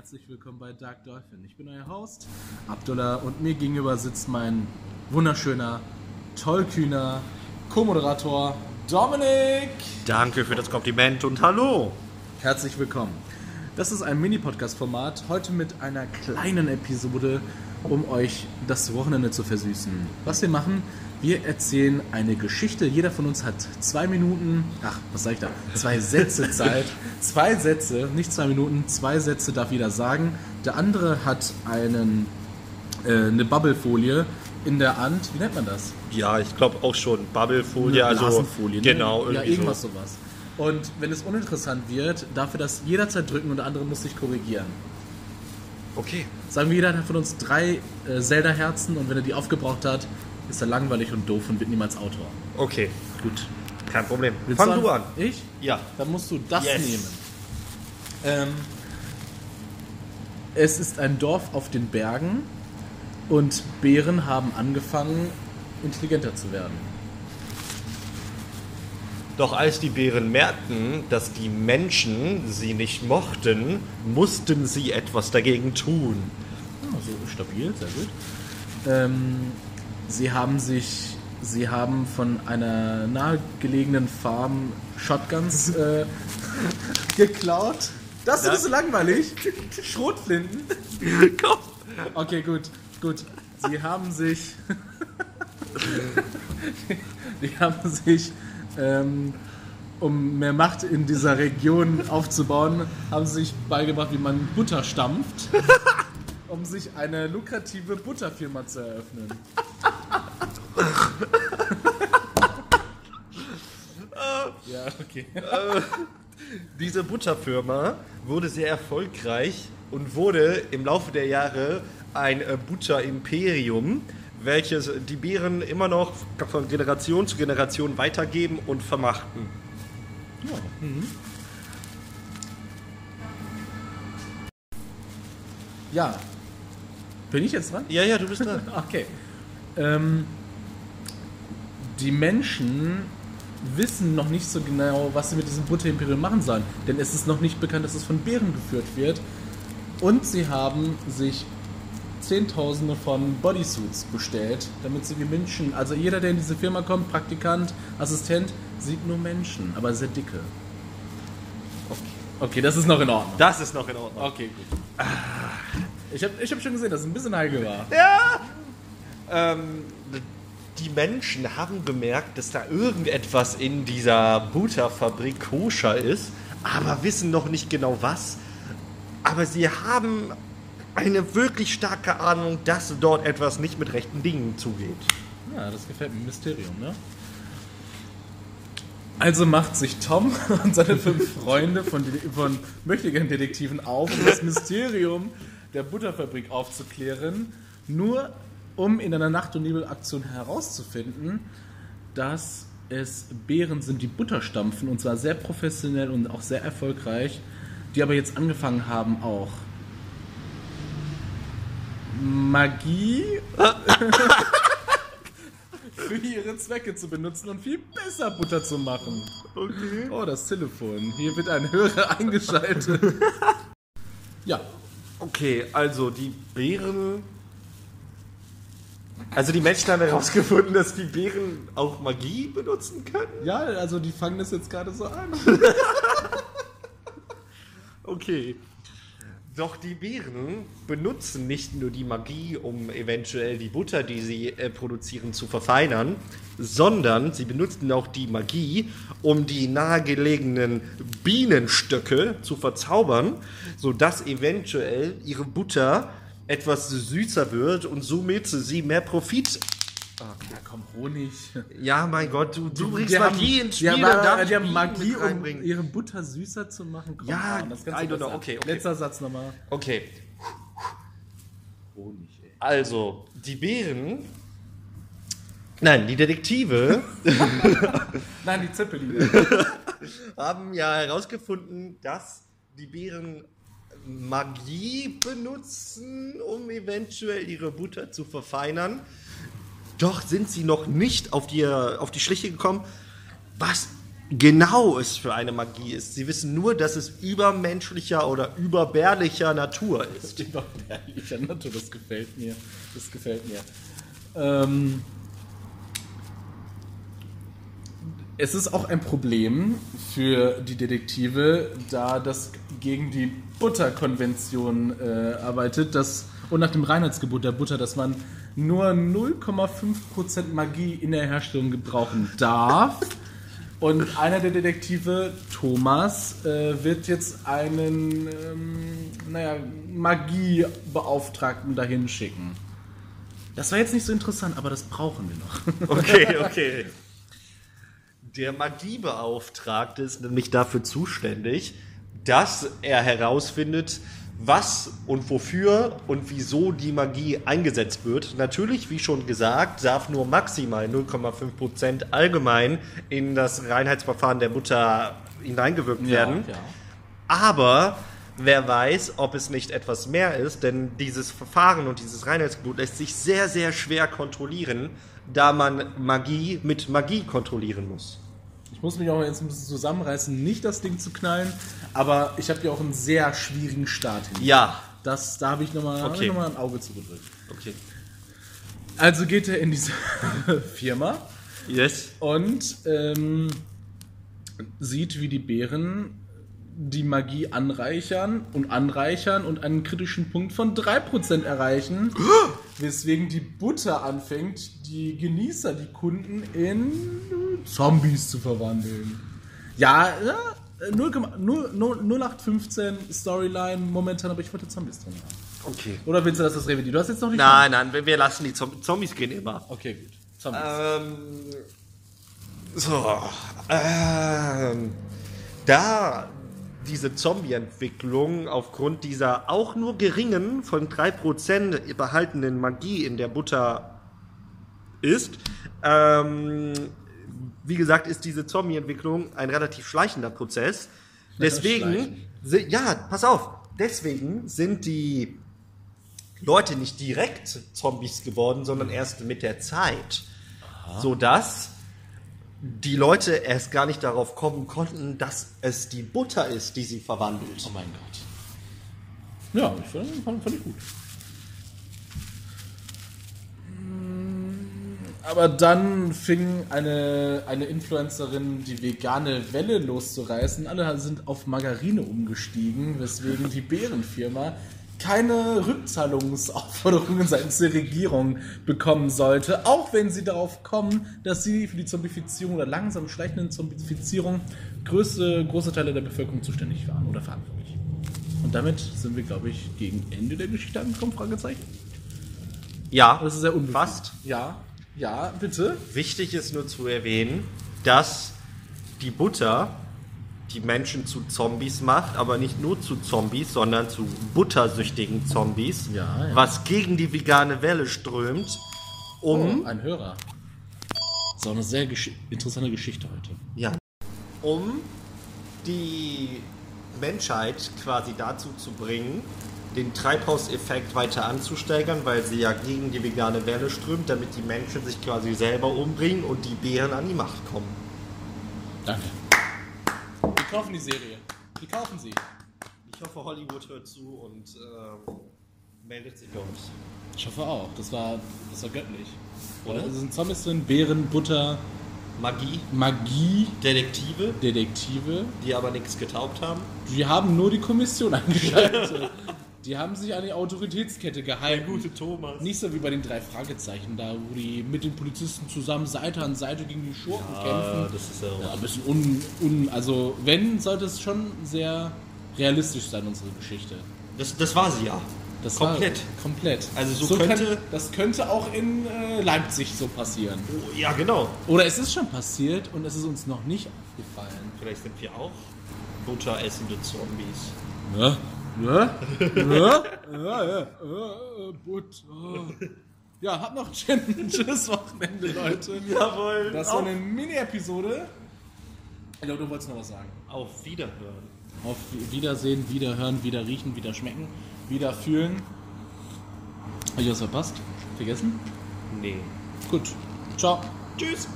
herzlich willkommen bei Dark Dolphin. Ich bin euer Host, Abdullah, und mir gegenüber sitzt mein wunderschöner, tollkühner Co-Moderator Dominik. Danke für das Kompliment und hallo. Herzlich willkommen. Das ist ein Mini-Podcast-Format, heute mit einer kleinen Episode, um euch das Wochenende zu versüßen. Was wir machen, wir erzählen eine Geschichte. Jeder von uns hat zwei Minuten, ach, was sag ich da? Zwei Sätze Zeit. zwei Sätze, nicht zwei Minuten, zwei Sätze darf jeder sagen. Der andere hat einen, äh, eine Bubblefolie in der Hand. Wie nennt man das? Ja, ich glaube auch schon. Bubblefolie, also. Blasenfolie, ne? Genau, ja, irgendwie irgendwas so. sowas. Und wenn es uninteressant wird, darf er das jederzeit drücken und der andere muss sich korrigieren. Okay. Sagen wir, jeder hat von uns drei äh, Zelda-Herzen und wenn er die aufgebraucht hat, ist er langweilig und doof und wird niemals Autor. Okay, Gut. kein Problem. Willst Fang du an. Ich? Ja. Dann musst du das Yes. nehmen. Ähm, es ist ein Dorf auf den Bergen und Bären haben angefangen, intelligenter zu werden. Doch als die Bären merkten, dass die Menschen sie nicht mochten, mussten sie etwas dagegen tun. Also stabil, sehr gut. Ähm, sie haben sich, sie haben von einer nahegelegenen Farm Shotguns äh, geklaut. Das ist so langweilig. Schrotflinten. Komm. Okay, gut, gut. Sie haben sich, die haben sich, ähm, um mehr Macht in dieser Region aufzubauen, haben sie sich beigebracht, wie man Butter stampft, um sich eine lukrative Butterfirma zu eröffnen. ja, okay. Diese Butterfirma wurde sehr erfolgreich und wurde im Laufe der Jahre ein äh, Butterimperium, welches die Bären immer noch von Generation zu Generation weitergeben und vermachten. Ja. Bin ich jetzt dran? Ja, ja, du bist dran. Okay. Ähm, die Menschen wissen noch nicht so genau, was sie mit diesem Butterimperium machen sollen. Denn es ist noch nicht bekannt, dass es von Bären geführt wird. Und sie haben sich Zehntausende von Bodysuits bestellt, damit sie wie Menschen, also jeder, der in diese Firma kommt, Praktikant, Assistent, sieht nur Menschen, aber sehr dicke. Okay. Okay, das ist noch in Ordnung. Das ist noch in Ordnung. Okay, gut. Ich habe ich hab schon gesehen, dass es ein bisschen heikel war. Ähm, die Menschen haben bemerkt, dass da irgendetwas in dieser Butterfabrik koscher ist, aber wissen noch nicht genau was. Aber sie haben eine wirklich starke Ahnung, dass dort etwas nicht mit rechten Dingen zugeht. Ja, das gefällt mir. Mysterium, ne? Also macht sich Tom und seine fünf Freunde von, von Möchtegern-Detektiven auf, um das Mysterium der Butterfabrik aufzuklären, nur um in einer Nacht- und Nebelaktion herauszufinden, dass es Bären sind, die Butter stampfen, und zwar sehr professionell und auch sehr erfolgreich, die aber jetzt angefangen haben auch Magie für ihre Zwecke zu benutzen und viel besser Butter zu machen. Okay. Oh, das Telefon. Hier wird ein Hörer eingeschaltet. ja, Okay, also die Bären. Also die Menschen haben herausgefunden, dass die Bären auch Magie benutzen können. ja, also die fangen das jetzt gerade so an. Okay. Doch die Bären benutzen nicht nur die Magie, um eventuell die Butter, die sie äh, produzieren, zu verfeinern, sondern sie benutzen auch die Magie, um die nahegelegenen Bienenstöcke zu verzaubern, sodass eventuell ihre Butter etwas süßer wird und somit sie mehr Profit. Ja, komm, Honig. Ja, mein Gott, du, du bringst Die Magie haben, ins Spiel. Die haben, die haben Magie, um ihre Butter süßer zu machen. Komm Ja, das I kannst du don't know. Okay, okay. Letzter Satz nochmal. Okay, Honig, ey. Also, die Bären. Nein, die Detektive Nein, die Zeppeline. haben ja herausgefunden, dass die Bären Magie benutzen, um eventuell ihre Butter zu verfeinern. Doch sind sie noch nicht auf die, auf die Schliche gekommen, was genau es für eine Magie ist. Sie wissen nur, dass es übermenschlicher oder überbärlicher Natur ist. Überbärlicher Natur, das gefällt mir. Das gefällt mir. Ähm, es ist auch ein Problem für die Detektive, da das gegen die Butterkonvention äh, arbeitet, dass, und nach dem Reinheitsgebot der Butter, dass man nur 0,5% Magie in der Herstellung gebrauchen darf. Und einer der Detektive, Thomas, äh, wird jetzt einen ähm, naja, Magiebeauftragten dahin schicken. Das war jetzt nicht so interessant, aber das brauchen wir noch. Okay, okay. Der Magiebeauftragte ist nämlich dafür zuständig, dass er herausfindet, was und wofür und wieso die Magie eingesetzt wird. Natürlich, wie schon gesagt, darf nur maximal 0,5% allgemein in das Reinheitsverfahren der Butter hineingewirkt werden. Ja, ja. Aber wer weiß, ob es nicht etwas mehr ist, denn dieses Verfahren und dieses Reinheitsgebot lässt sich sehr, sehr schwer kontrollieren, da man Magie mit Magie kontrollieren muss. Ich muss mich auch jetzt ein bisschen zusammenreißen, nicht das Ding zu knallen, aber ich habe ja auch einen sehr schwierigen Start hin. Ja. Das, da habe ich nochmal Okay. noch mal ein Auge zugedrückt. Okay. Also geht er in diese Firma Yes. und ähm, sieht, wie die Bären die Magie anreichern und anreichern und einen kritischen Punkt von 3% erreichen, weswegen die Butter anfängt, die Genießer, die Kunden in Zombies zu verwandeln. Ja, ja 0, 0, 0815 Storyline momentan, aber ich wollte Zombies drin haben. Okay. Oder willst du, dass das revidiert? Du hast jetzt noch nicht... Nein, nein, wir, wir lassen die Zom Zombies gehen immer. Okay, gut. Zombies. Ähm, so, ähm, da diese Zombie-Entwicklung aufgrund dieser auch nur geringen, von 3% behaltenen Magie in der Butter ist, ähm, wie gesagt, ist diese Zombie-Entwicklung ein relativ schleichender Prozess. Deswegen, ja, pass auf, deswegen sind die Leute nicht direkt Zombies geworden, sondern erst mit der Zeit. Sodass die Leute erst gar nicht darauf kommen konnten, dass es die Butter ist, die sie verwandelt. Oh mein Gott. Ja, ich fand, fand, fand ich gut. Aber dann fing eine, eine Influencerin die vegane Welle loszureißen. Alle sind auf Margarine umgestiegen, weswegen die Bärenfirma keine Rückzahlungsaufforderungen seitens der Regierung bekommen sollte, auch wenn sie darauf kommen, dass sie für die Zombifizierung oder langsam schleichenden Zombifizierung größte, große Teile der Bevölkerung zuständig waren oder verantwortlich. Und damit sind wir, glaube ich, gegen Ende der Geschichte angekommen, Fragezeichen. Ja, Das ist sehr fast. Ja, ja, bitte. Wichtig ist nur zu erwähnen, dass die Butter die Menschen zu Zombies macht, aber nicht nur zu Zombies, sondern zu buttersüchtigen Zombies, Ja, ja. was gegen die vegane Welle strömt, um Oh, ein Hörer. Das ist auch eine sehr gesch interessante Geschichte heute. Ja. Um die Menschheit quasi dazu zu bringen, den Treibhauseffekt weiter anzusteigern, weil sie ja gegen die vegane Welle strömt, damit die Menschen sich quasi selber umbringen und die Bären an die Macht kommen. Danke. Wir kaufen die Serie. Wir kaufen sie. Ich hoffe, Hollywood hört zu und ähm, meldet sich bei uns. Ich hoffe auch. Das war, das war göttlich. Oder? Es sind Zombies drin, Beeren, Butter, Magie, Magie, Detektive, Detektive. die aber nichts getaubt haben. Die haben nur die Kommission eingeschaltet. Die haben sich an die Autoritätskette gehalten. Thomas. Nicht so wie bei den drei Fragezeichen, da wo die mit den Polizisten zusammen Seite an Seite gegen die Schurken kämpfen. das ist ja Ja, ein bisschen un, un. Also, wenn, sollte es schon sehr realistisch sein, unsere Geschichte. Das, das war sie ja. Das Komplett. War, komplett. Also so könnte- kann, das könnte auch in äh, Leipzig so passieren. Oh, ja, genau. Oder es ist schon passiert und es ist uns noch nicht aufgefallen. Vielleicht sind wir auch butteressende Zombies. Ja? Ja? Ja? Ja, ja. Äh, Butter. Ja, habt noch ein schönes Wochenende, Leute. Jawohl. Das war eine Mini-Episode. Ich glaube, du wolltest noch was sagen. Auf Wiederhören. Auf Wiedersehen, Wiederhören, wieder riechen, wieder schmecken, wieder fühlen. Habe ich was verpasst? Vergessen? Nee. Gut. Ciao. Tschüss.